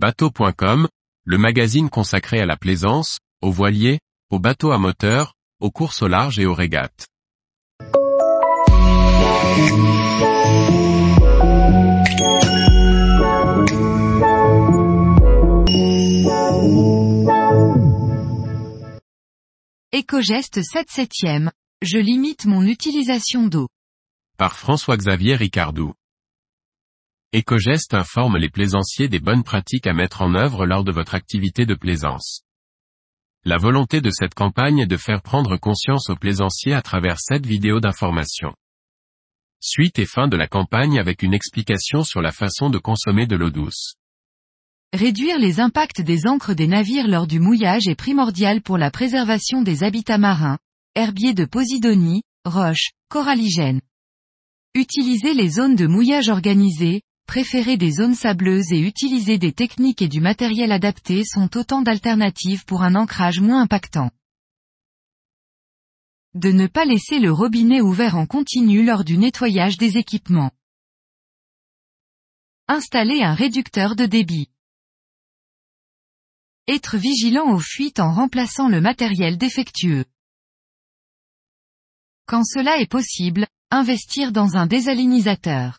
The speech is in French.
Bateau.com, le magazine consacré à la plaisance, aux voiliers, aux bateaux à moteur, aux courses au large et aux régates. Éco-geste 7 septième. Je limite mon utilisation d'eau. Par François-Xavier Ricardou. Ecogest informe les plaisanciers des bonnes pratiques à mettre en œuvre lors de votre activité de plaisance. La volonté de cette campagne est de faire prendre conscience aux plaisanciers à travers cette vidéo d'information. Suite et fin de la campagne avec une explication sur la façon de consommer de l'eau douce. Réduire les impacts des encres des navires lors du mouillage est primordial pour la préservation des habitats marins, herbiers de posidonie, roches, coralligènes. Utiliser les zones de mouillage organisées, préférer des zones sableuses et utiliser des techniques et du matériel adapté sont autant d'alternatives pour un ancrage moins impactant. De ne pas laisser le robinet ouvert en continu lors du nettoyage des équipements. Installer un réducteur de débit. Être vigilant aux fuites en remplaçant le matériel défectueux. Quand cela est possible, investir dans un désalinisateur.